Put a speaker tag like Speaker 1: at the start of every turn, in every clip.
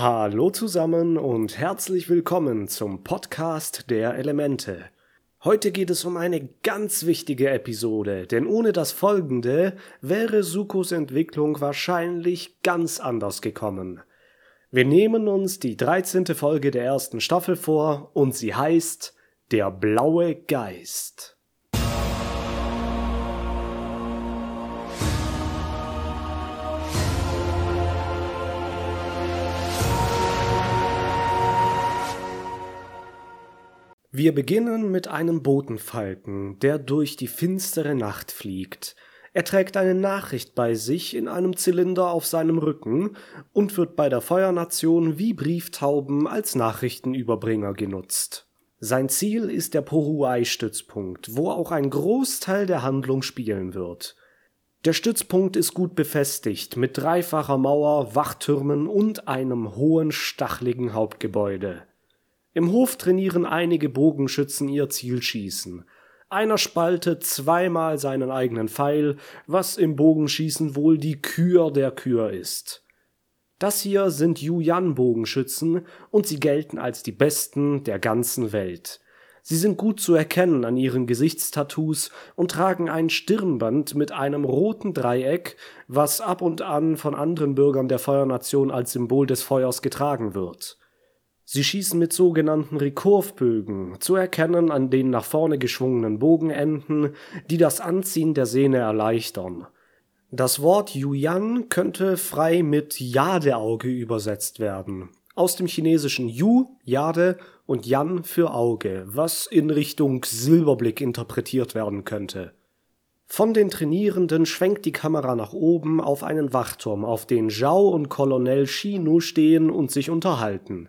Speaker 1: Hallo zusammen und herzlich willkommen zum Podcast der Elemente. Heute geht es um eine ganz wichtige Episode, denn ohne das folgende wäre Sukos Entwicklung wahrscheinlich ganz anders gekommen. Wir nehmen uns die 13. Folge der ersten Staffel vor und sie heißt Der blaue Geist. Wir beginnen mit einem Botenfalken, der durch die finstere Nacht fliegt. Er trägt eine Nachricht bei sich in einem Zylinder auf seinem Rücken und wird bei der Feuernation wie Brieftauben als Nachrichtenüberbringer genutzt. Sein Ziel ist der Poruai-Stützpunkt, wo auch ein Großteil der Handlung spielen wird. Der Stützpunkt ist gut befestigt mit dreifacher Mauer, Wachtürmen und einem hohen stachligen Hauptgebäude. Im Hof trainieren einige Bogenschützen ihr Zielschießen. Einer spaltet zweimal seinen eigenen Pfeil, was im Bogenschießen wohl die Kür der Kür ist. Das hier sind Yuyan-Bogenschützen und sie gelten als die besten der ganzen Welt. Sie sind gut zu erkennen an ihren Gesichtstattoos und tragen ein Stirnband mit einem roten Dreieck, was ab und an von anderen Bürgern der Feuernation als Symbol des Feuers getragen wird. Sie schießen mit sogenannten Rekurvbögen, zu erkennen an den nach vorne geschwungenen Bogenenden, die das Anziehen der Sehne erleichtern. Das Wort Yuyan könnte frei mit Jadeauge übersetzt werden. Aus dem chinesischen Yu, Jade und Yan für Auge, was in Richtung Silberblick interpretiert werden könnte. Von den Trainierenden schwenkt die Kamera nach oben auf einen Wachturm, auf den Zhao und Colonel Shinu stehen und sich unterhalten.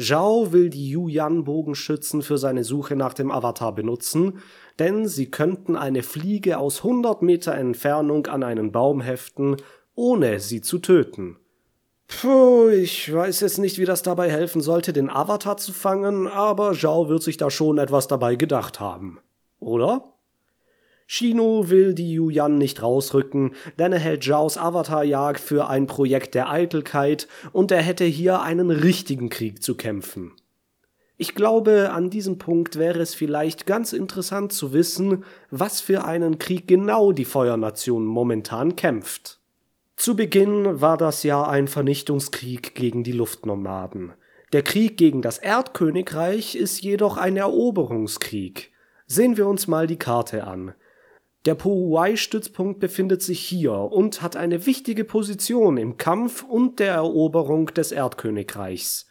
Speaker 1: Zhao will die Yuyan-Bogenschützen für seine Suche nach dem Avatar benutzen, denn sie könnten eine Fliege aus 100 Meter Entfernung an einen Baum heften, ohne sie zu töten. Puh, ich weiß jetzt nicht, wie das dabei helfen sollte, den Avatar zu fangen, aber Zhao wird sich da schon etwas dabei gedacht haben. Oder? Shino will die Yuyan nicht rausrücken, denn er hält Zhaos Avatarjagd für ein Projekt der Eitelkeit und er hätte hier einen richtigen Krieg zu kämpfen. Ich glaube, an diesem Punkt wäre es vielleicht ganz interessant zu wissen, was für einen Krieg genau die Feuernation momentan kämpft. Zu Beginn war das ja ein Vernichtungskrieg gegen die Luftnomaden. Der Krieg gegen das Erdkönigreich ist jedoch ein Eroberungskrieg. Sehen wir uns mal die Karte an. Der Pohuai-Stützpunkt befindet sich hier und hat eine wichtige Position im Kampf und der Eroberung des Erdkönigreichs.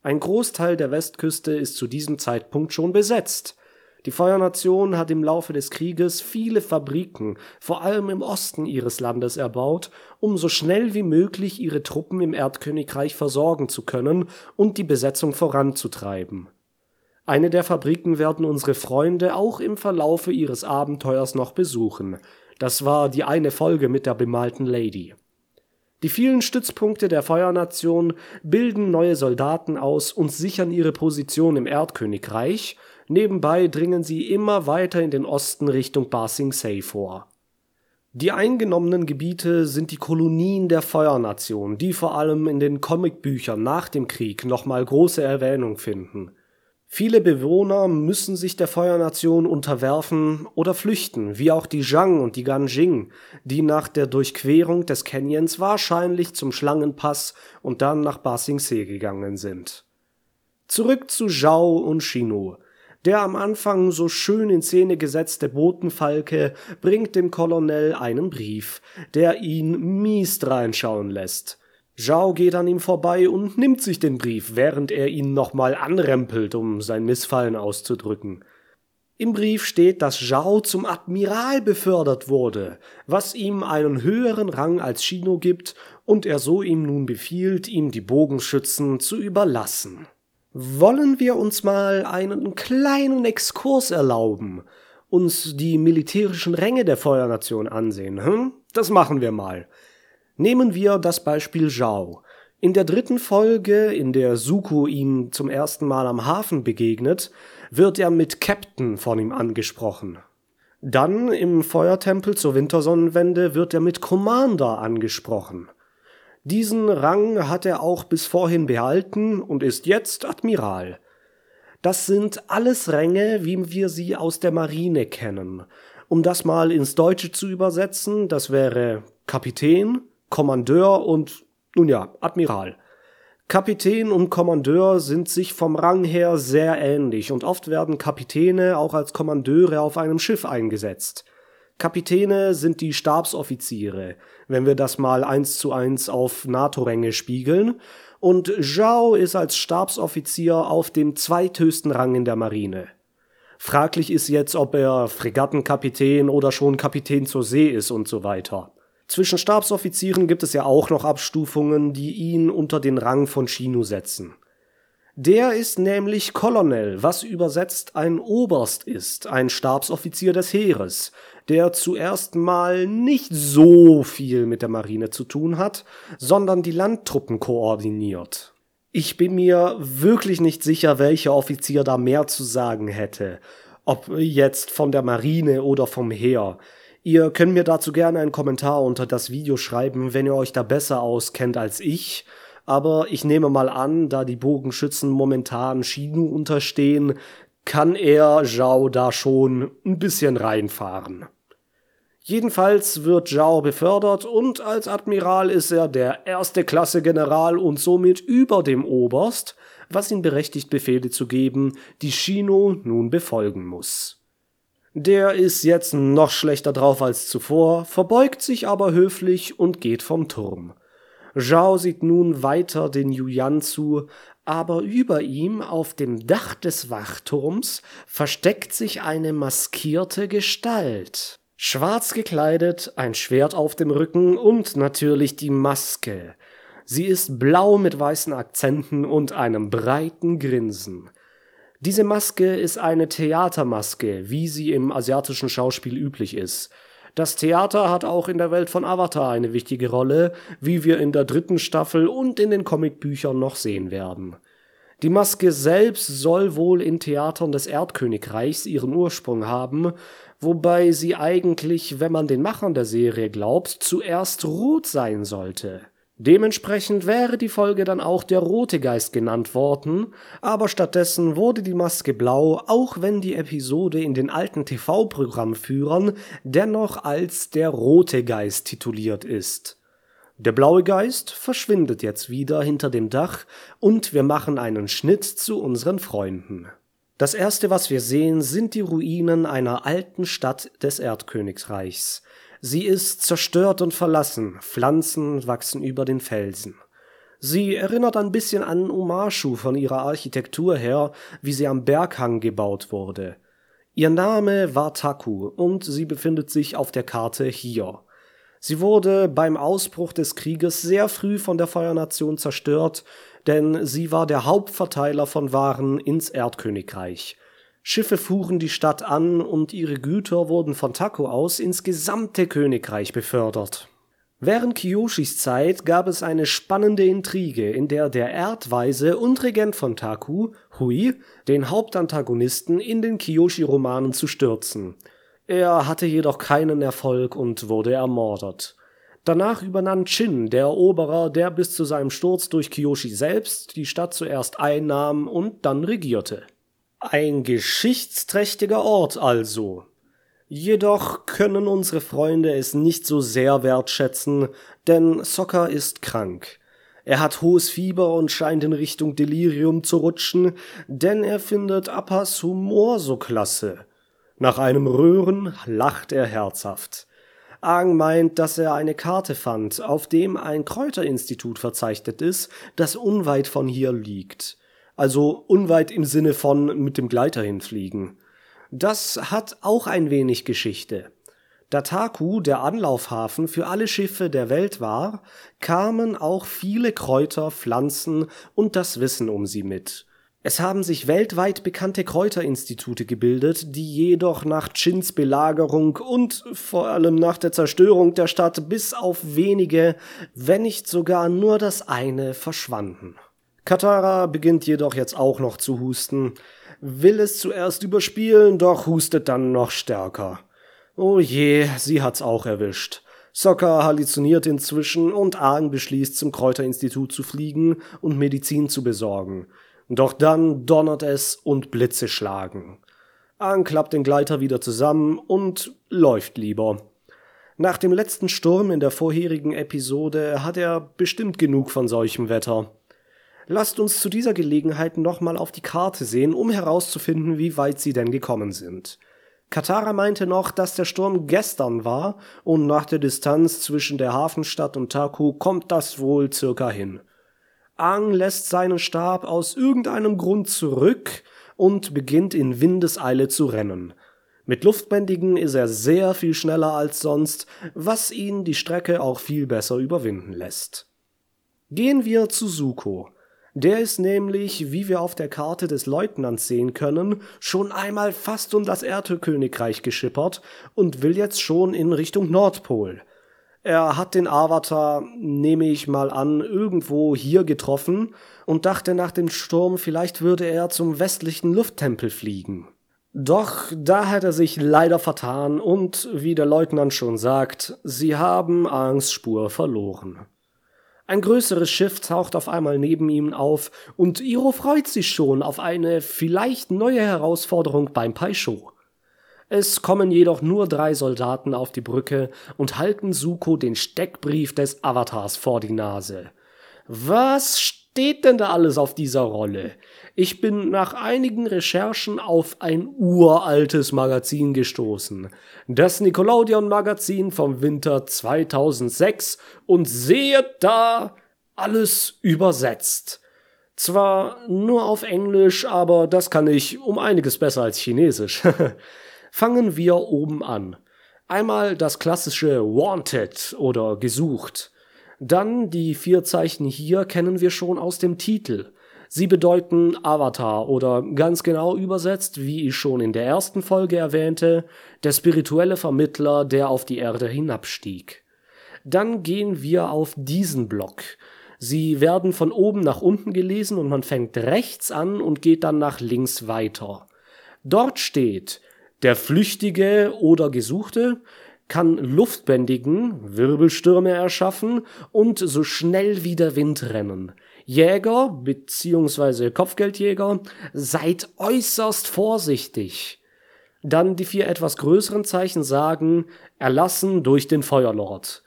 Speaker 1: Ein Großteil der Westküste ist zu diesem Zeitpunkt schon besetzt. Die Feuernation hat im Laufe des Krieges viele Fabriken, vor allem im Osten ihres Landes, erbaut, um so schnell wie möglich ihre Truppen im Erdkönigreich versorgen zu können und die Besetzung voranzutreiben eine der Fabriken werden unsere Freunde auch im Verlaufe ihres Abenteuers noch besuchen. Das war die eine Folge mit der bemalten Lady. Die vielen Stützpunkte der Feuernation bilden neue Soldaten aus und sichern ihre Position im Erdkönigreich, nebenbei dringen sie immer weiter in den Osten Richtung Ba vor. Die eingenommenen Gebiete sind die Kolonien der Feuernation, die vor allem in den Comicbüchern nach dem Krieg nochmal große Erwähnung finden Viele Bewohner müssen sich der Feuernation unterwerfen oder flüchten, wie auch die Zhang und die Ganjing, die nach der Durchquerung des Canyons wahrscheinlich zum Schlangenpass und dann nach Ba Sing Se gegangen sind. Zurück zu Zhao und Shino. Der am Anfang so schön in Szene gesetzte Botenfalke bringt dem Colonel einen Brief, der ihn mies dreinschauen lässt. Zhao geht an ihm vorbei und nimmt sich den Brief, während er ihn nochmal anrempelt, um sein Missfallen auszudrücken. Im Brief steht, dass Zhao zum Admiral befördert wurde, was ihm einen höheren Rang als Shino gibt und er so ihm nun befiehlt, ihm die Bogenschützen zu überlassen. Wollen wir uns mal einen kleinen Exkurs erlauben, uns die militärischen Ränge der Feuernation ansehen, hm? Das machen wir mal. Nehmen wir das Beispiel Zhao. In der dritten Folge, in der Suko ihm zum ersten Mal am Hafen begegnet, wird er mit Captain von ihm angesprochen. Dann im Feuertempel zur Wintersonnenwende wird er mit Commander angesprochen. Diesen Rang hat er auch bis vorhin behalten und ist jetzt Admiral. Das sind alles Ränge, wie wir sie aus der Marine kennen. Um das mal ins Deutsche zu übersetzen, das wäre Kapitän, Kommandeur und, nun ja, Admiral. Kapitän und Kommandeur sind sich vom Rang her sehr ähnlich und oft werden Kapitäne auch als Kommandeure auf einem Schiff eingesetzt. Kapitäne sind die Stabsoffiziere, wenn wir das mal eins zu eins auf NATO-Ränge spiegeln, und Zhao ist als Stabsoffizier auf dem zweithöchsten Rang in der Marine. Fraglich ist jetzt, ob er Fregattenkapitän oder schon Kapitän zur See ist und so weiter. Zwischen Stabsoffizieren gibt es ja auch noch Abstufungen, die ihn unter den Rang von Shinu setzen. Der ist nämlich Colonel, was übersetzt ein Oberst ist, ein Stabsoffizier des Heeres, der zuerst mal nicht so viel mit der Marine zu tun hat, sondern die Landtruppen koordiniert. Ich bin mir wirklich nicht sicher, welcher Offizier da mehr zu sagen hätte, ob jetzt von der Marine oder vom Heer. Ihr könnt mir dazu gerne einen Kommentar unter das Video schreiben, wenn ihr euch da besser auskennt als ich. Aber ich nehme mal an, da die Bogenschützen momentan Shinu unterstehen, kann er Zhao da schon ein bisschen reinfahren. Jedenfalls wird Zhao befördert und als Admiral ist er der erste Klasse General und somit über dem Oberst, was ihn berechtigt Befehle zu geben, die Shino nun befolgen muss. Der ist jetzt noch schlechter drauf als zuvor, verbeugt sich aber höflich und geht vom Turm. Zhao sieht nun weiter den Yuyan zu, aber über ihm auf dem Dach des Wachturms versteckt sich eine maskierte Gestalt. Schwarz gekleidet, ein Schwert auf dem Rücken und natürlich die Maske. Sie ist blau mit weißen Akzenten und einem breiten Grinsen. Diese Maske ist eine Theatermaske, wie sie im asiatischen Schauspiel üblich ist. Das Theater hat auch in der Welt von Avatar eine wichtige Rolle, wie wir in der dritten Staffel und in den Comicbüchern noch sehen werden. Die Maske selbst soll wohl in Theatern des Erdkönigreichs ihren Ursprung haben, wobei sie eigentlich, wenn man den Machern der Serie glaubt, zuerst rot sein sollte. Dementsprechend wäre die Folge dann auch der Rote Geist genannt worden, aber stattdessen wurde die Maske blau, auch wenn die Episode in den alten TV-Programmführern dennoch als der Rote Geist tituliert ist. Der blaue Geist verschwindet jetzt wieder hinter dem Dach und wir machen einen Schnitt zu unseren Freunden. Das erste, was wir sehen, sind die Ruinen einer alten Stadt des Erdkönigsreichs. Sie ist zerstört und verlassen, Pflanzen wachsen über den Felsen. Sie erinnert ein bisschen an Umashu von ihrer Architektur her, wie sie am Berghang gebaut wurde. Ihr Name war Taku und sie befindet sich auf der Karte hier. Sie wurde beim Ausbruch des Krieges sehr früh von der Feuernation zerstört, denn sie war der Hauptverteiler von Waren ins Erdkönigreich. Schiffe fuhren die Stadt an und ihre Güter wurden von Taku aus ins gesamte Königreich befördert. Während Kiyoshis Zeit gab es eine spannende Intrige, in der der Erdweise und Regent von Taku, Hui, den Hauptantagonisten in den Kiyoshi-Romanen zu stürzen. Er hatte jedoch keinen Erfolg und wurde ermordet. Danach übernahm Chin, der Eroberer, der bis zu seinem Sturz durch Kiyoshi selbst die Stadt zuerst einnahm und dann regierte. Ein geschichtsträchtiger Ort also. Jedoch können unsere Freunde es nicht so sehr wertschätzen, denn Sokka ist krank. Er hat hohes Fieber und scheint in Richtung Delirium zu rutschen, denn er findet Appas Humor so klasse. Nach einem Röhren lacht er herzhaft. Aang meint, dass er eine Karte fand, auf dem ein Kräuterinstitut verzeichnet ist, das unweit von hier liegt. Also unweit im Sinne von mit dem Gleiter hinfliegen. Das hat auch ein wenig Geschichte. Da Taku der Anlaufhafen für alle Schiffe der Welt war, kamen auch viele Kräuter, Pflanzen und das Wissen um sie mit. Es haben sich weltweit bekannte Kräuterinstitute gebildet, die jedoch nach Chins Belagerung und vor allem nach der Zerstörung der Stadt bis auf wenige, wenn nicht sogar nur das eine verschwanden. Katara beginnt jedoch jetzt auch noch zu husten, will es zuerst überspielen, doch hustet dann noch stärker. Oh je, sie hat's auch erwischt. Sokka halluziniert inzwischen und Aang beschließt, zum Kräuterinstitut zu fliegen und Medizin zu besorgen. Doch dann donnert es und Blitze schlagen. Aang klappt den Gleiter wieder zusammen und läuft lieber. Nach dem letzten Sturm in der vorherigen Episode hat er bestimmt genug von solchem Wetter. Lasst uns zu dieser Gelegenheit nochmal auf die Karte sehen, um herauszufinden, wie weit sie denn gekommen sind. Katara meinte noch, dass der Sturm gestern war und nach der Distanz zwischen der Hafenstadt und Taku kommt das wohl circa hin. Aang lässt seinen Stab aus irgendeinem Grund zurück und beginnt in Windeseile zu rennen. Mit Luftbändigen ist er sehr viel schneller als sonst, was ihn die Strecke auch viel besser überwinden lässt. Gehen wir zu Suko. Der ist nämlich, wie wir auf der Karte des Leutnants sehen können, schon einmal fast um das Erdkönigreich geschippert und will jetzt schon in Richtung Nordpol. Er hat den Avatar, nehme ich mal an, irgendwo hier getroffen und dachte nach dem Sturm, vielleicht würde er zum westlichen Lufttempel fliegen. Doch da hat er sich leider vertan und, wie der Leutnant schon sagt, sie haben Angs Spur verloren. Ein größeres Schiff taucht auf einmal neben ihm auf und Iro freut sich schon auf eine vielleicht neue Herausforderung beim Paisho. Es kommen jedoch nur drei Soldaten auf die Brücke und halten Suko den Steckbrief des Avatars vor die Nase. Was steht denn da alles auf dieser Rolle? Ich bin nach einigen Recherchen auf ein uraltes Magazin gestoßen. Das Nickelodeon Magazin vom Winter 2006 und sehe da alles übersetzt. Zwar nur auf Englisch, aber das kann ich um einiges besser als Chinesisch. Fangen wir oben an. Einmal das klassische Wanted oder gesucht. Dann die vier Zeichen hier kennen wir schon aus dem Titel. Sie bedeuten Avatar oder ganz genau übersetzt, wie ich schon in der ersten Folge erwähnte, der spirituelle Vermittler, der auf die Erde hinabstieg. Dann gehen wir auf diesen Block. Sie werden von oben nach unten gelesen und man fängt rechts an und geht dann nach links weiter. Dort steht der Flüchtige oder Gesuchte kann Luftbändigen Wirbelstürme erschaffen und so schnell wie der Wind rennen. Jäger bzw. Kopfgeldjäger, seid äußerst vorsichtig. Dann die vier etwas größeren Zeichen sagen, erlassen durch den Feuerlord.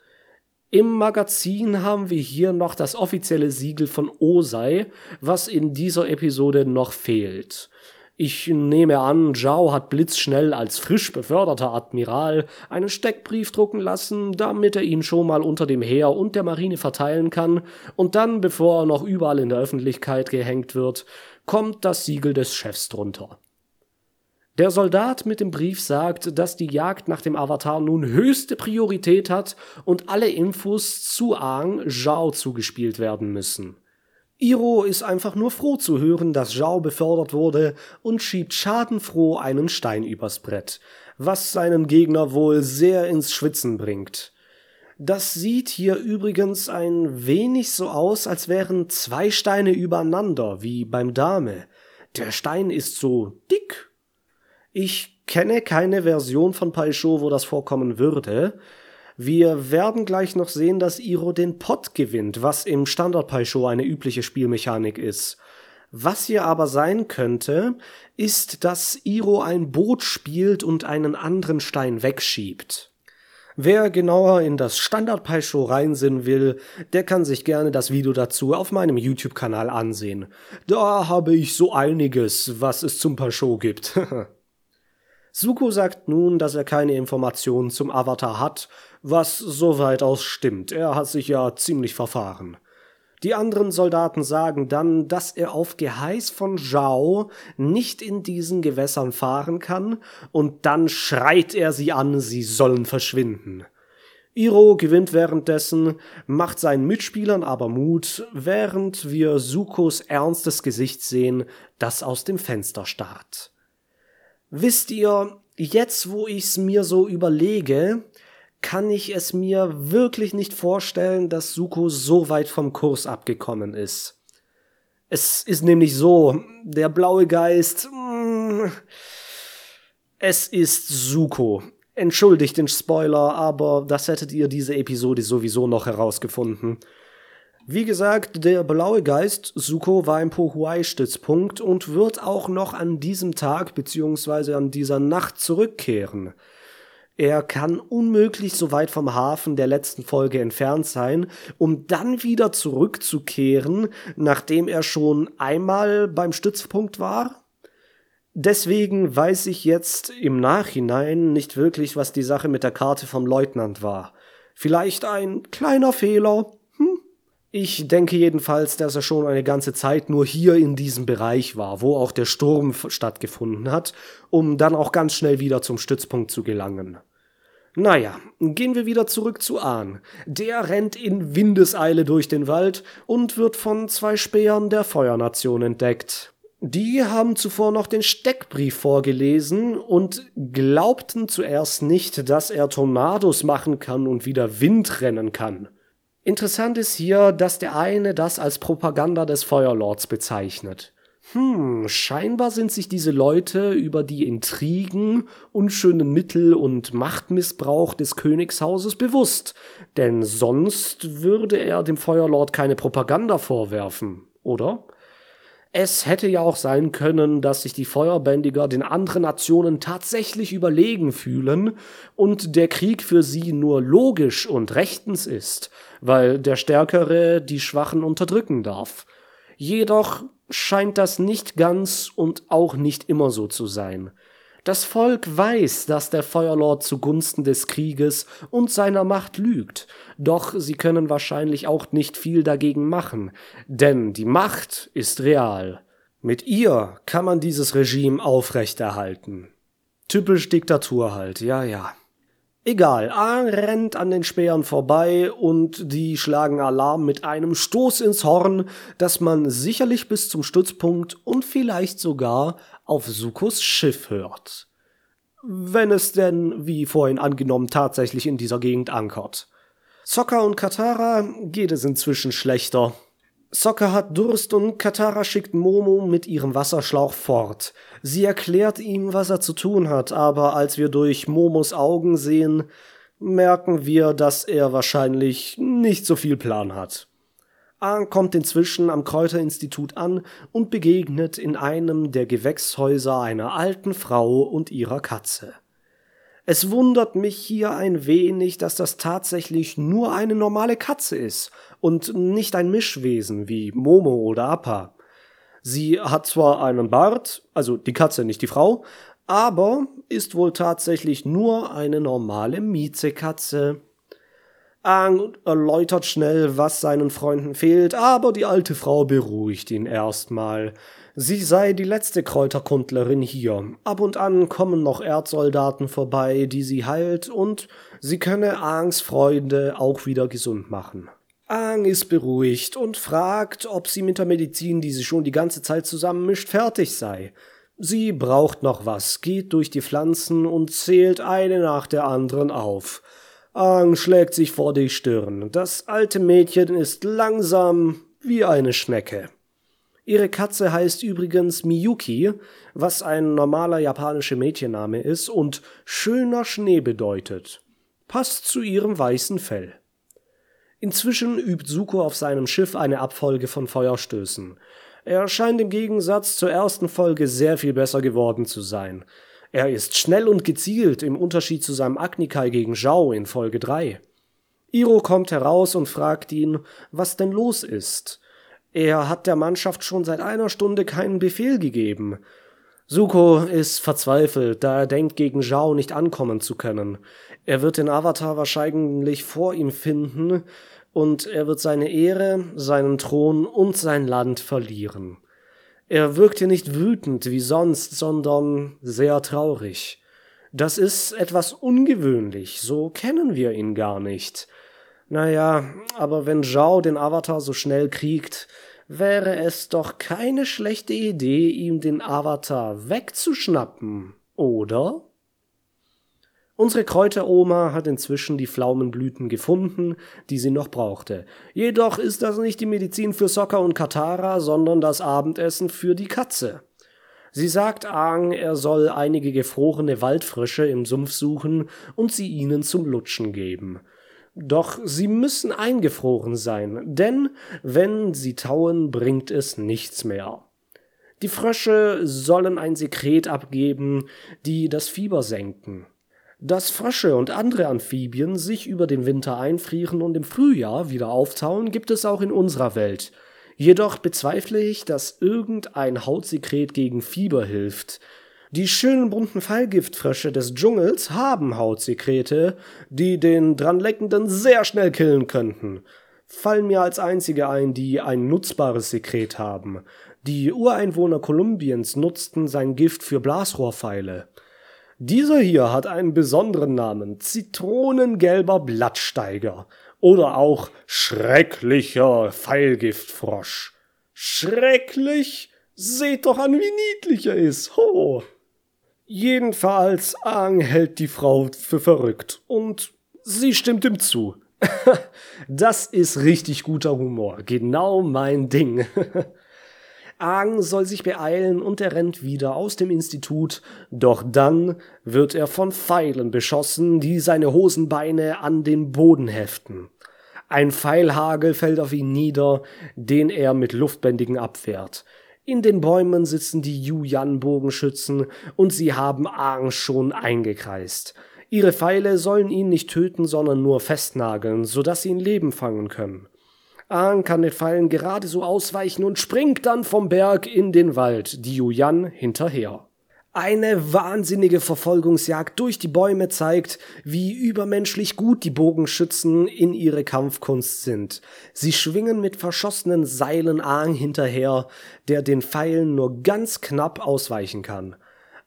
Speaker 1: Im Magazin haben wir hier noch das offizielle Siegel von Osei, was in dieser Episode noch fehlt. Ich nehme an, Zhao hat blitzschnell als frisch beförderter Admiral einen Steckbrief drucken lassen, damit er ihn schon mal unter dem Heer und der Marine verteilen kann, und dann, bevor er noch überall in der Öffentlichkeit gehängt wird, kommt das Siegel des Chefs drunter. Der Soldat mit dem Brief sagt, dass die Jagd nach dem Avatar nun höchste Priorität hat und alle Infos zu Aang Zhao zugespielt werden müssen. Iro ist einfach nur froh zu hören, dass Zhao befördert wurde und schiebt schadenfroh einen Stein übers Brett, was seinen Gegner wohl sehr ins Schwitzen bringt. Das sieht hier übrigens ein wenig so aus, als wären zwei Steine übereinander, wie beim Dame. Der Stein ist so dick. Ich kenne keine Version von Paisho, wo das vorkommen würde, wir werden gleich noch sehen, dass Iro den Pot gewinnt, was im Standard Show eine übliche Spielmechanik ist. Was hier aber sein könnte, ist, dass Iro ein Boot spielt und einen anderen Stein wegschiebt. Wer genauer in das Standard Show reinsinnen will, der kann sich gerne das Video dazu auf meinem YouTube-Kanal ansehen. Da habe ich so einiges, was es zum Pai Show gibt. Suko sagt nun, dass er keine Informationen zum Avatar hat, was soweit aus stimmt. Er hat sich ja ziemlich verfahren. Die anderen Soldaten sagen dann, dass er auf Geheiß von Zhao nicht in diesen Gewässern fahren kann, und dann schreit er sie an, sie sollen verschwinden. Iro gewinnt währenddessen, macht seinen Mitspielern aber Mut, während wir Sukos ernstes Gesicht sehen, das aus dem Fenster starrt. Wisst ihr, jetzt wo ich's mir so überlege, kann ich es mir wirklich nicht vorstellen, dass Suko so weit vom Kurs abgekommen ist. Es ist nämlich so, der blaue Geist, mm, es ist Suko. Entschuldigt den Spoiler, aber das hättet ihr diese Episode sowieso noch herausgefunden. Wie gesagt, der blaue Geist Suko war im Pohuai-Stützpunkt und wird auch noch an diesem Tag bzw. an dieser Nacht zurückkehren. Er kann unmöglich so weit vom Hafen der letzten Folge entfernt sein, um dann wieder zurückzukehren, nachdem er schon einmal beim Stützpunkt war? Deswegen weiß ich jetzt im Nachhinein nicht wirklich, was die Sache mit der Karte vom Leutnant war. Vielleicht ein kleiner Fehler, ich denke jedenfalls, dass er schon eine ganze Zeit nur hier in diesem Bereich war, wo auch der Sturm stattgefunden hat, um dann auch ganz schnell wieder zum Stützpunkt zu gelangen. Naja, gehen wir wieder zurück zu Ahn. Der rennt in Windeseile durch den Wald und wird von zwei Spähern der Feuernation entdeckt. Die haben zuvor noch den Steckbrief vorgelesen und glaubten zuerst nicht, dass er Tornados machen kann und wieder Wind rennen kann. Interessant ist hier, dass der eine das als Propaganda des Feuerlords bezeichnet. Hm, scheinbar sind sich diese Leute über die Intrigen, unschönen Mittel und Machtmissbrauch des Königshauses bewusst, denn sonst würde er dem Feuerlord keine Propaganda vorwerfen, oder? Es hätte ja auch sein können, dass sich die Feuerbändiger den anderen Nationen tatsächlich überlegen fühlen und der Krieg für sie nur logisch und rechtens ist, weil der Stärkere die Schwachen unterdrücken darf. Jedoch scheint das nicht ganz und auch nicht immer so zu sein. Das Volk weiß, dass der Feuerlord zugunsten des Krieges und seiner Macht lügt, doch sie können wahrscheinlich auch nicht viel dagegen machen, denn die Macht ist real. Mit ihr kann man dieses Regime aufrechterhalten. Typisch Diktatur halt, ja, ja. Egal, A rennt an den Speeren vorbei und die schlagen Alarm mit einem Stoß ins Horn, dass man sicherlich bis zum Stützpunkt und vielleicht sogar auf Sukos Schiff hört. Wenn es denn, wie vorhin angenommen, tatsächlich in dieser Gegend ankert. Sokka und Katara geht es inzwischen schlechter. Sokka hat Durst und Katara schickt Momo mit ihrem Wasserschlauch fort. Sie erklärt ihm, was er zu tun hat, aber als wir durch Momos Augen sehen, merken wir, dass er wahrscheinlich nicht so viel Plan hat. Aang kommt inzwischen am Kräuterinstitut an und begegnet in einem der Gewächshäuser einer alten Frau und ihrer Katze. Es wundert mich hier ein wenig, dass das tatsächlich nur eine normale Katze ist und nicht ein Mischwesen wie Momo oder Appa. Sie hat zwar einen Bart, also die Katze, nicht die Frau, aber ist wohl tatsächlich nur eine normale Miezekatze. Aang erläutert schnell, was seinen Freunden fehlt, aber die alte Frau beruhigt ihn erstmal. Sie sei die letzte Kräuterkundlerin hier. Ab und an kommen noch Erdsoldaten vorbei, die sie heilt, und sie könne Aangs Freunde auch wieder gesund machen. Aang ist beruhigt und fragt, ob sie mit der Medizin, die sie schon die ganze Zeit zusammenmischt, fertig sei. Sie braucht noch was, geht durch die Pflanzen und zählt eine nach der anderen auf. Aang schlägt sich vor die Stirn. Das alte Mädchen ist langsam wie eine Schnecke. Ihre Katze heißt übrigens Miyuki, was ein normaler japanischer Mädchenname ist und schöner Schnee bedeutet. Passt zu ihrem weißen Fell. Inzwischen übt Suko auf seinem Schiff eine Abfolge von Feuerstößen. Er scheint im Gegensatz zur ersten Folge sehr viel besser geworden zu sein. Er ist schnell und gezielt im Unterschied zu seinem Agnikai gegen Zhao in Folge 3. Iro kommt heraus und fragt ihn, was denn los ist. Er hat der Mannschaft schon seit einer Stunde keinen Befehl gegeben. Suko ist verzweifelt, da er denkt, gegen Zhao nicht ankommen zu können. Er wird den Avatar wahrscheinlich vor ihm finden und er wird seine Ehre, seinen Thron und sein Land verlieren. Er wirkte nicht wütend wie sonst, sondern sehr traurig. Das ist etwas ungewöhnlich, so kennen wir ihn gar nicht. Naja, aber wenn Zhao den Avatar so schnell kriegt, wäre es doch keine schlechte Idee, ihm den Avatar wegzuschnappen, oder? Unsere Kräuteroma hat inzwischen die Pflaumenblüten gefunden, die sie noch brauchte. Jedoch ist das nicht die Medizin für Sokka und Katara, sondern das Abendessen für die Katze. Sie sagt Aang, er soll einige gefrorene Waldfrösche im Sumpf suchen und sie ihnen zum Lutschen geben. Doch sie müssen eingefroren sein, denn wenn sie tauen, bringt es nichts mehr. Die Frösche sollen ein Sekret abgeben, die das Fieber senken. Dass Frösche und andere Amphibien sich über den Winter einfrieren und im Frühjahr wieder auftauen, gibt es auch in unserer Welt. Jedoch bezweifle ich, dass irgendein Hautsekret gegen Fieber hilft. Die schönen bunten Fallgiftfrösche des Dschungels haben Hautsekrete, die den dranleckenden sehr schnell killen könnten. Fallen mir als einzige ein, die ein nutzbares Sekret haben. Die Ureinwohner Kolumbiens nutzten sein Gift für Blasrohrpfeile. Dieser hier hat einen besonderen Namen, Zitronengelber Blattsteiger oder auch schrecklicher Pfeilgiftfrosch. Schrecklich? Seht doch an, wie niedlich er ist. Ho! Jedenfalls Aang hält die Frau für verrückt und sie stimmt ihm zu. das ist richtig guter Humor, genau mein Ding. Aang soll sich beeilen und er rennt wieder aus dem Institut, doch dann wird er von Pfeilen beschossen, die seine Hosenbeine an den Boden heften. Ein Pfeilhagel fällt auf ihn nieder, den er mit Luftbändigen abwehrt. In den Bäumen sitzen die Yu-Yan-Bogenschützen und sie haben Aang schon eingekreist. Ihre Pfeile sollen ihn nicht töten, sondern nur festnageln, sodass sie ihn Leben fangen können. Aang kann den Pfeilen gerade so ausweichen und springt dann vom Berg in den Wald, die Yuyan hinterher. Eine wahnsinnige Verfolgungsjagd durch die Bäume zeigt, wie übermenschlich gut die Bogenschützen in ihre Kampfkunst sind. Sie schwingen mit verschossenen Seilen Aang hinterher, der den Pfeilen nur ganz knapp ausweichen kann.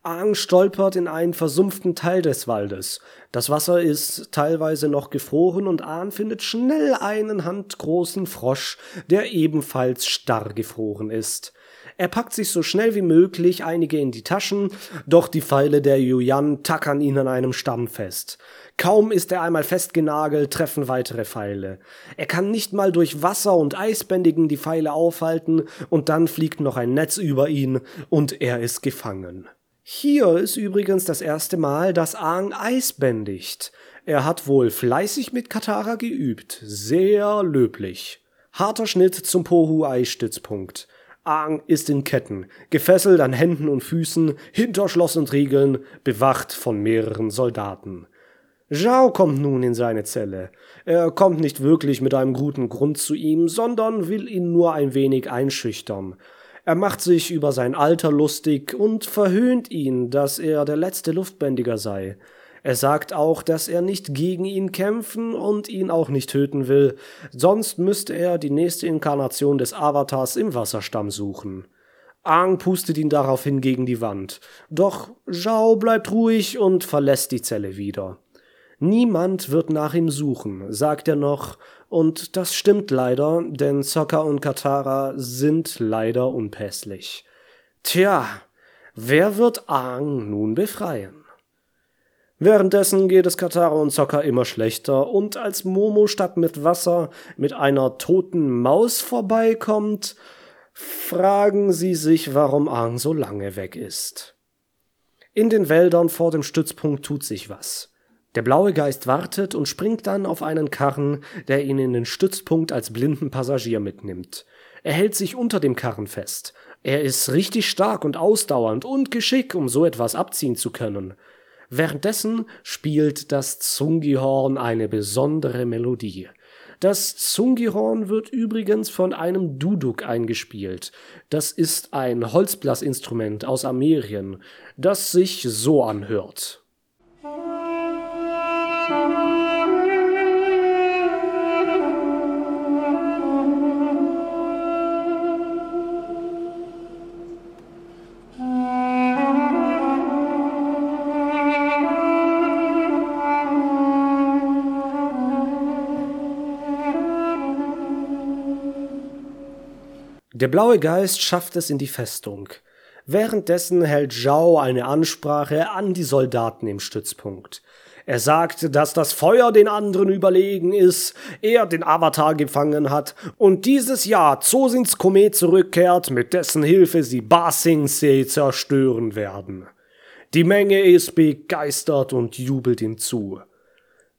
Speaker 1: Aang stolpert in einen versumpften Teil des Waldes. Das Wasser ist teilweise noch gefroren und Aang findet schnell einen handgroßen Frosch, der ebenfalls starr gefroren ist. Er packt sich so schnell wie möglich einige in die Taschen, doch die Pfeile der Yuyan tackern ihn an einem Stamm fest. Kaum ist er einmal festgenagelt, treffen weitere Pfeile. Er kann nicht mal durch Wasser und Eisbändigen die Pfeile aufhalten, und dann fliegt noch ein Netz über ihn, und er ist gefangen. Hier ist übrigens das erste Mal, dass Aang Eis bändigt. Er hat wohl fleißig mit Katara geübt. Sehr löblich. Harter Schnitt zum Pohu-Ei-Stützpunkt. Aang ist in Ketten, gefesselt an Händen und Füßen, hinter Schloss und Riegeln, bewacht von mehreren Soldaten. Zhao kommt nun in seine Zelle. Er kommt nicht wirklich mit einem guten Grund zu ihm, sondern will ihn nur ein wenig einschüchtern. Er macht sich über sein Alter lustig und verhöhnt ihn, dass er der letzte Luftbändiger sei. Er sagt auch, dass er nicht gegen ihn kämpfen und ihn auch nicht töten will, sonst müsste er die nächste Inkarnation des Avatars im Wasserstamm suchen. Aang pustet ihn daraufhin gegen die Wand. Doch Zhao bleibt ruhig und verlässt die Zelle wieder. Niemand wird nach ihm suchen, sagt er noch, und das stimmt leider, denn Sokka und Katara sind leider unpässlich. Tja, wer wird Aang nun befreien? Währenddessen geht es Katara und Sokka immer schlechter, und als Momo statt mit Wasser mit einer toten Maus vorbeikommt, fragen sie sich, warum Aang so lange weg ist. In den Wäldern vor dem Stützpunkt tut sich was. Der blaue Geist wartet und springt dann auf einen Karren, der ihn in den Stützpunkt als blinden Passagier mitnimmt. Er hält sich unter dem Karren fest. Er ist richtig stark und ausdauernd und geschickt, um so etwas abziehen zu können. Währenddessen spielt das Zungihorn eine besondere Melodie. Das Zungihorn wird übrigens von einem Duduk eingespielt. Das ist ein Holzblasinstrument aus Amerien, das sich so anhört. Der blaue Geist schafft es in die Festung. Währenddessen hält Zhao eine Ansprache an die Soldaten im Stützpunkt. Er sagt, dass das Feuer den anderen überlegen ist, er den Avatar gefangen hat und dieses Jahr Zosins Komet zurückkehrt, mit dessen Hilfe sie Ba zerstören werden. Die Menge ist begeistert und jubelt ihm zu.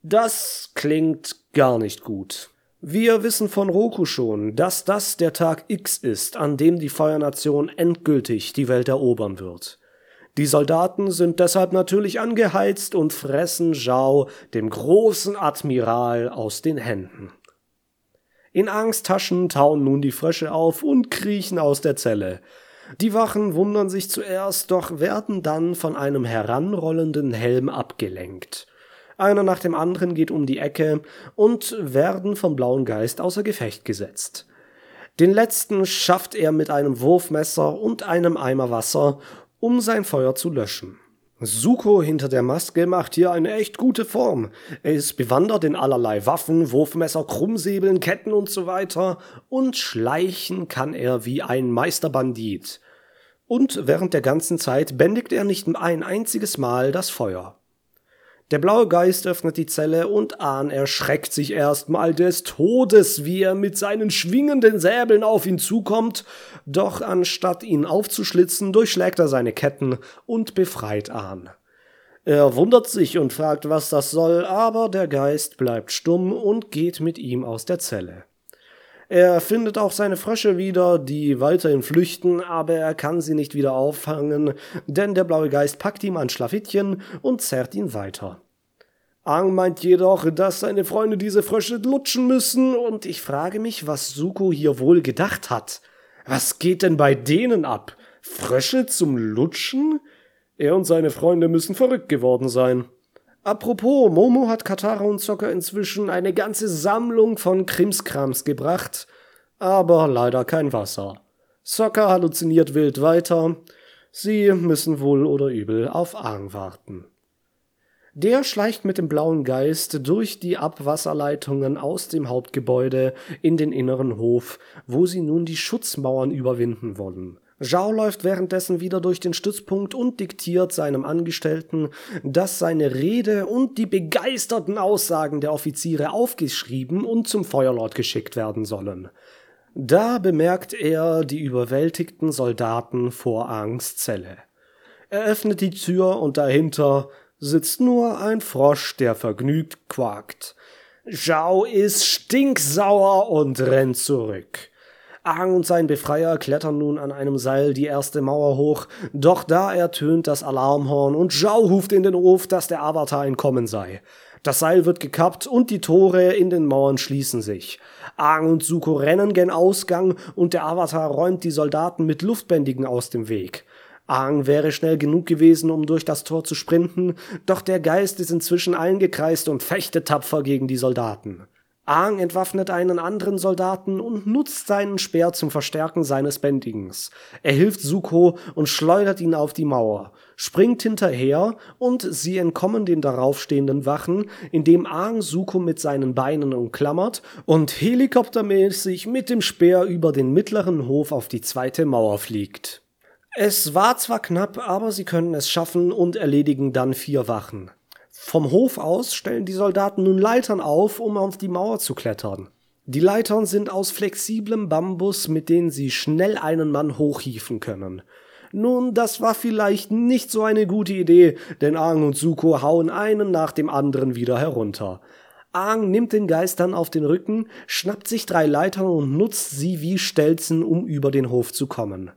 Speaker 1: Das klingt gar nicht gut. Wir wissen von Roku schon, dass das der Tag X ist, an dem die Feuernation endgültig die Welt erobern wird. Die Soldaten sind deshalb natürlich angeheizt und fressen Zhao, dem großen Admiral, aus den Händen. In Angsttaschen tauen nun die Frösche auf und kriechen aus der Zelle. Die Wachen wundern sich zuerst, doch werden dann von einem heranrollenden Helm abgelenkt. Einer nach dem anderen geht um die Ecke und werden vom blauen Geist außer Gefecht gesetzt. Den letzten schafft er mit einem Wurfmesser und einem Eimer Wasser um sein Feuer zu löschen. Suko hinter der Maske macht hier eine echt gute Form. Er ist bewandert in allerlei Waffen, Wurfmesser, Krummsäbeln, Ketten und so weiter und schleichen kann er wie ein Meisterbandit. Und während der ganzen Zeit bändigt er nicht ein einziges Mal das Feuer. Der blaue Geist öffnet die Zelle und Ahn erschreckt sich erstmal des Todes, wie er mit seinen schwingenden Säbeln auf ihn zukommt, doch anstatt ihn aufzuschlitzen, durchschlägt er seine Ketten und befreit Ahn. Er wundert sich und fragt, was das soll, aber der Geist bleibt stumm und geht mit ihm aus der Zelle. Er findet auch seine Frösche wieder, die weiterhin flüchten, aber er kann sie nicht wieder auffangen, denn der blaue Geist packt ihm ein Schlafittchen und zerrt ihn weiter. Aang meint jedoch, dass seine Freunde diese Frösche lutschen müssen, und ich frage mich, was Suko hier wohl gedacht hat. Was geht denn bei denen ab? Frösche zum Lutschen? Er und seine Freunde müssen verrückt geworden sein. Apropos, Momo hat Katara und Zocker inzwischen eine ganze Sammlung von Krimskrams gebracht, aber leider kein Wasser. Zocker halluziniert wild weiter. Sie müssen wohl oder übel auf Aang warten. Der schleicht mit dem blauen Geist durch die Abwasserleitungen aus dem Hauptgebäude in den inneren Hof, wo sie nun die Schutzmauern überwinden wollen. Zhao läuft währenddessen wieder durch den Stützpunkt und diktiert seinem Angestellten, dass seine Rede und die begeisterten Aussagen der Offiziere aufgeschrieben und zum Feuerlord geschickt werden sollen. Da bemerkt er die überwältigten Soldaten vor Angstzelle. Er öffnet die Tür und dahinter sitzt nur ein Frosch, der vergnügt quakt. Zhao ist stinksauer und rennt zurück. Aang und sein Befreier klettern nun an einem Seil die erste Mauer hoch, doch da ertönt das Alarmhorn und Zhao ruft in den Hof, dass der Avatar entkommen sei. Das Seil wird gekappt und die Tore in den Mauern schließen sich. Aang und Zuko rennen gen Ausgang und der Avatar räumt die Soldaten mit Luftbändigen aus dem Weg. Aang wäre schnell genug gewesen, um durch das Tor zu sprinten, doch der Geist ist inzwischen eingekreist und fechtet tapfer gegen die Soldaten. Aang entwaffnet einen anderen Soldaten und nutzt seinen Speer zum Verstärken seines Bändigens. Er hilft Suko und schleudert ihn auf die Mauer, springt hinterher und sie entkommen den daraufstehenden Wachen, indem Aang Suko mit seinen Beinen umklammert und helikoptermäßig mit dem Speer über den mittleren Hof auf die zweite Mauer fliegt. Es war zwar knapp, aber sie können es schaffen und erledigen dann vier Wachen. Vom Hof aus stellen die Soldaten nun Leitern auf, um auf die Mauer zu klettern. Die Leitern sind aus flexiblem Bambus, mit denen sie schnell einen Mann hochhieven können. Nun, das war vielleicht nicht so eine gute Idee, denn Aang und Suko hauen einen nach dem anderen wieder herunter. Aang nimmt den Geist dann auf den Rücken, schnappt sich drei Leitern und nutzt sie wie Stelzen, um über den Hof zu kommen.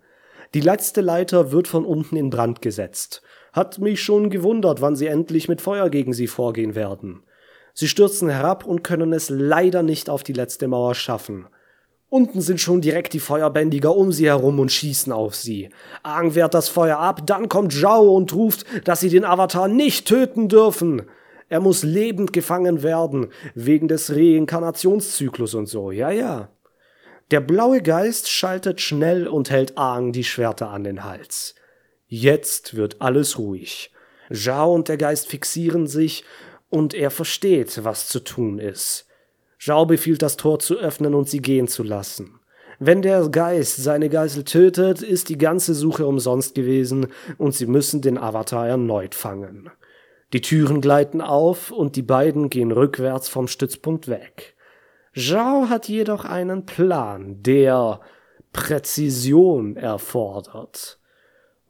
Speaker 1: Die letzte Leiter wird von unten in Brand gesetzt. Hat mich schon gewundert, wann sie endlich mit Feuer gegen sie vorgehen werden. Sie stürzen herab und können es leider nicht auf die letzte Mauer schaffen. Unten sind schon direkt die Feuerbändiger um sie herum und schießen auf sie. Aang wehrt das Feuer ab, dann kommt Zhao und ruft, dass sie den Avatar nicht töten dürfen. Er muss lebend gefangen werden, wegen des Reinkarnationszyklus und so, ja, ja. Der blaue Geist schaltet schnell und hält Aang die Schwerter an den Hals. Jetzt wird alles ruhig. Zhao und der Geist fixieren sich und er versteht, was zu tun ist. Zhao befiehlt, das Tor zu öffnen und sie gehen zu lassen. Wenn der Geist seine Geisel tötet, ist die ganze Suche umsonst gewesen und sie müssen den Avatar erneut fangen. Die Türen gleiten auf und die beiden gehen rückwärts vom Stützpunkt weg. Zhao hat jedoch einen Plan, der Präzision erfordert.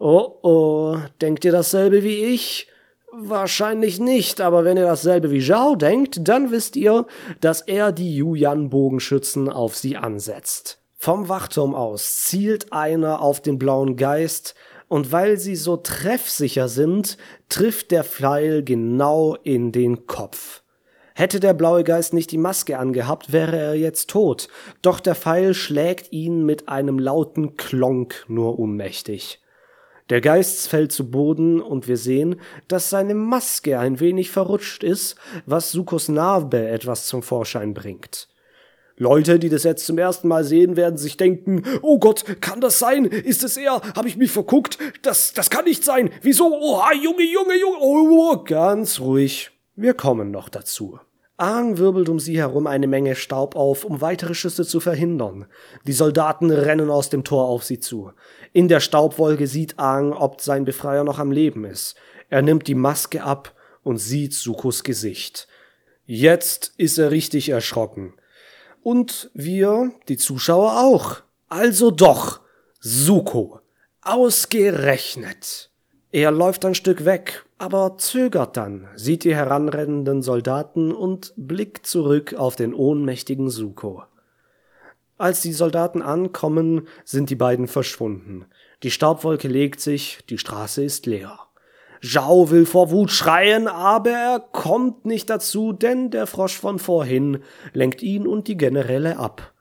Speaker 1: Oh oh, denkt ihr dasselbe wie ich? Wahrscheinlich nicht, aber wenn ihr dasselbe wie Zhao denkt, dann wisst ihr, dass er die Yuyan-Bogenschützen auf sie ansetzt. Vom Wachturm aus zielt einer auf den blauen Geist, und weil sie so treffsicher sind, trifft der Pfeil genau in den Kopf. Hätte der blaue Geist nicht die Maske angehabt, wäre er jetzt tot, doch der Pfeil schlägt ihn mit einem lauten Klonk nur ohnmächtig. Der Geist fällt zu Boden und wir sehen, dass seine Maske ein wenig verrutscht ist, was Sukos Narbe etwas zum Vorschein bringt. Leute, die das jetzt zum ersten Mal sehen, werden sich denken, oh Gott, kann das sein? Ist es er? Habe ich mich verguckt? Das, das kann nicht sein. Wieso? Oha, Junge, Junge, Junge. Oh, ganz ruhig. Wir kommen noch dazu. Aang wirbelt um sie herum eine Menge Staub auf, um weitere Schüsse zu verhindern. Die Soldaten rennen aus dem Tor auf sie zu. In der Staubwolke sieht Aang, ob sein Befreier noch am Leben ist. Er nimmt die Maske ab und sieht Sukos Gesicht. Jetzt ist er richtig erschrocken. Und wir, die Zuschauer auch. Also doch, Suko. Ausgerechnet. Er läuft ein Stück weg, aber zögert dann, sieht die heranrennenden Soldaten und blickt zurück auf den ohnmächtigen Suko. Als die Soldaten ankommen, sind die beiden verschwunden. Die Staubwolke legt sich, die Straße ist leer. Zhao will vor Wut schreien, aber er kommt nicht dazu, denn der Frosch von vorhin lenkt ihn und die Generäle ab.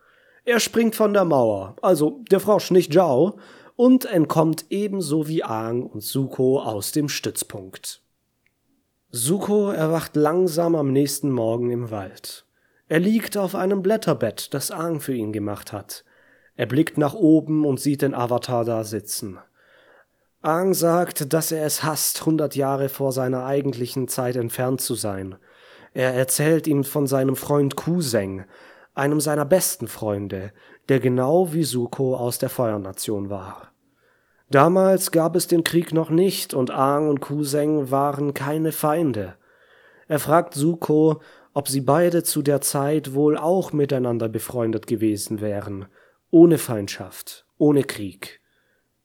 Speaker 1: Er springt von der Mauer, also der Frosch, nicht Zhao, und entkommt ebenso wie Aang und Suko aus dem Stützpunkt. Suko erwacht langsam am nächsten Morgen im Wald. Er liegt auf einem Blätterbett, das Aang für ihn gemacht hat. Er blickt nach oben und sieht den Avatar da sitzen. Aang sagt, dass er es hasst, hundert Jahre vor seiner eigentlichen Zeit entfernt zu sein. Er erzählt ihm von seinem Freund Kuseng, einem seiner besten Freunde, der genau wie Suko aus der Feuernation war. Damals gab es den Krieg noch nicht und Aang und Kuseng waren keine Feinde. Er fragt Suko, ob sie beide zu der Zeit wohl auch miteinander befreundet gewesen wären, ohne Feindschaft, ohne Krieg.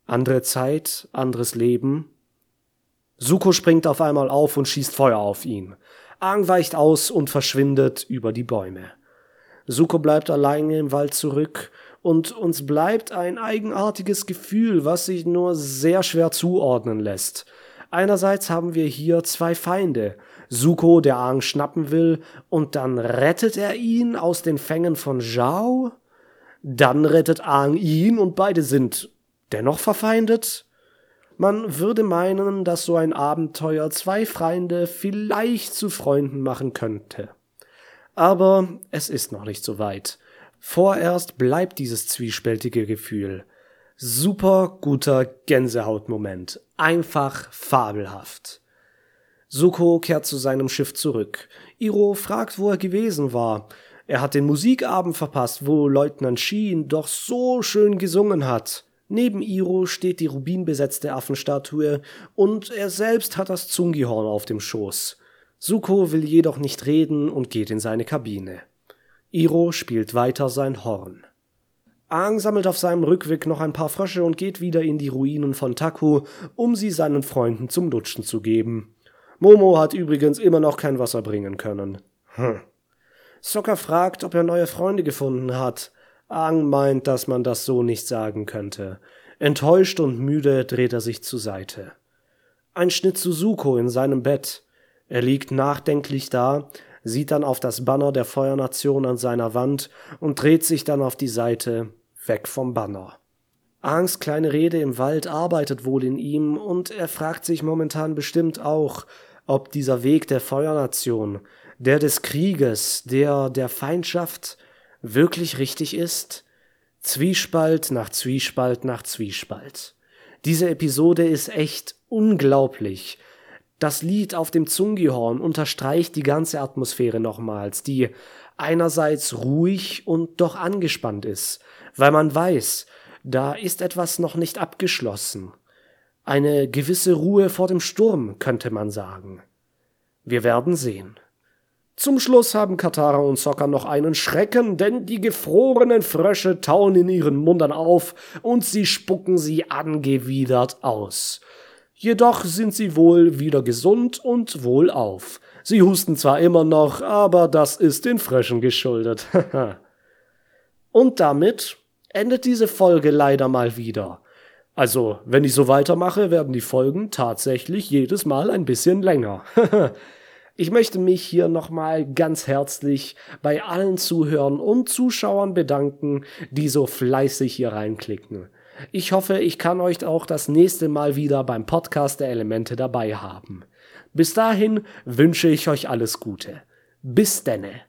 Speaker 1: Andere Zeit, anderes Leben. Suko springt auf einmal auf und schießt Feuer auf ihn. Aang weicht aus und verschwindet über die Bäume. Suko bleibt alleine im Wald zurück und uns bleibt ein eigenartiges Gefühl, was sich nur sehr schwer zuordnen lässt. Einerseits haben wir hier zwei Feinde. Suko, der Aang schnappen will, und dann rettet er ihn aus den Fängen von Zhao. Dann rettet Aang ihn und beide sind dennoch verfeindet? Man würde meinen, dass so ein Abenteuer zwei Feinde vielleicht zu Freunden machen könnte. Aber es ist noch nicht so weit. Vorerst bleibt dieses zwiespältige Gefühl. Super guter Gänsehautmoment. Einfach fabelhaft. Suko kehrt zu seinem Schiff zurück. Iro fragt, wo er gewesen war. Er hat den Musikabend verpasst, wo Leutnant Sheen doch so schön gesungen hat. Neben Iro steht die rubinbesetzte Affenstatue und er selbst hat das Zungihorn auf dem Schoß. Suko will jedoch nicht reden und geht in seine Kabine. Iro spielt weiter sein Horn. Aang sammelt auf seinem Rückweg noch ein paar Frösche und geht wieder in die Ruinen von Taku, um sie seinen Freunden zum Lutschen zu geben. Momo hat übrigens immer noch kein Wasser bringen können. Hm. Sokka fragt, ob er neue Freunde gefunden hat. Aang meint, dass man das so nicht sagen könnte. Enttäuscht und müde dreht er sich zur Seite. Ein Schnitt zu Suko in seinem Bett. Er liegt nachdenklich da, sieht dann auf das Banner der Feuernation an seiner Wand und dreht sich dann auf die Seite, weg vom Banner. Aangs kleine Rede im Wald arbeitet wohl in ihm und er fragt sich momentan bestimmt auch, ob dieser Weg der Feuernation, der des Krieges, der der Feindschaft, wirklich richtig ist? Zwiespalt nach Zwiespalt nach Zwiespalt. Diese Episode ist echt unglaublich. Das Lied auf dem Zungihorn unterstreicht die ganze Atmosphäre nochmals, die einerseits ruhig und doch angespannt ist, weil man weiß, da ist etwas noch nicht abgeschlossen. Eine gewisse Ruhe vor dem Sturm, könnte man sagen. Wir werden sehen. Zum Schluss haben Katara und Sokka noch einen Schrecken, denn die gefrorenen Frösche tauen in ihren Mundern auf und sie spucken sie angewidert aus. Jedoch sind sie wohl wieder gesund und wohlauf. Sie husten zwar immer noch, aber das ist den Fröschen geschuldet. und damit endet diese Folge leider mal wieder. Also, wenn ich so weitermache, werden die Folgen tatsächlich jedes Mal ein bisschen länger. Ich möchte mich hier nochmal ganz herzlich bei allen Zuhörern und Zuschauern bedanken, die so fleißig hier reinklicken. Ich hoffe, ich kann euch auch das nächste Mal wieder beim Podcast der Elemente dabei haben. Bis dahin wünsche ich euch alles Gute. Bis denne.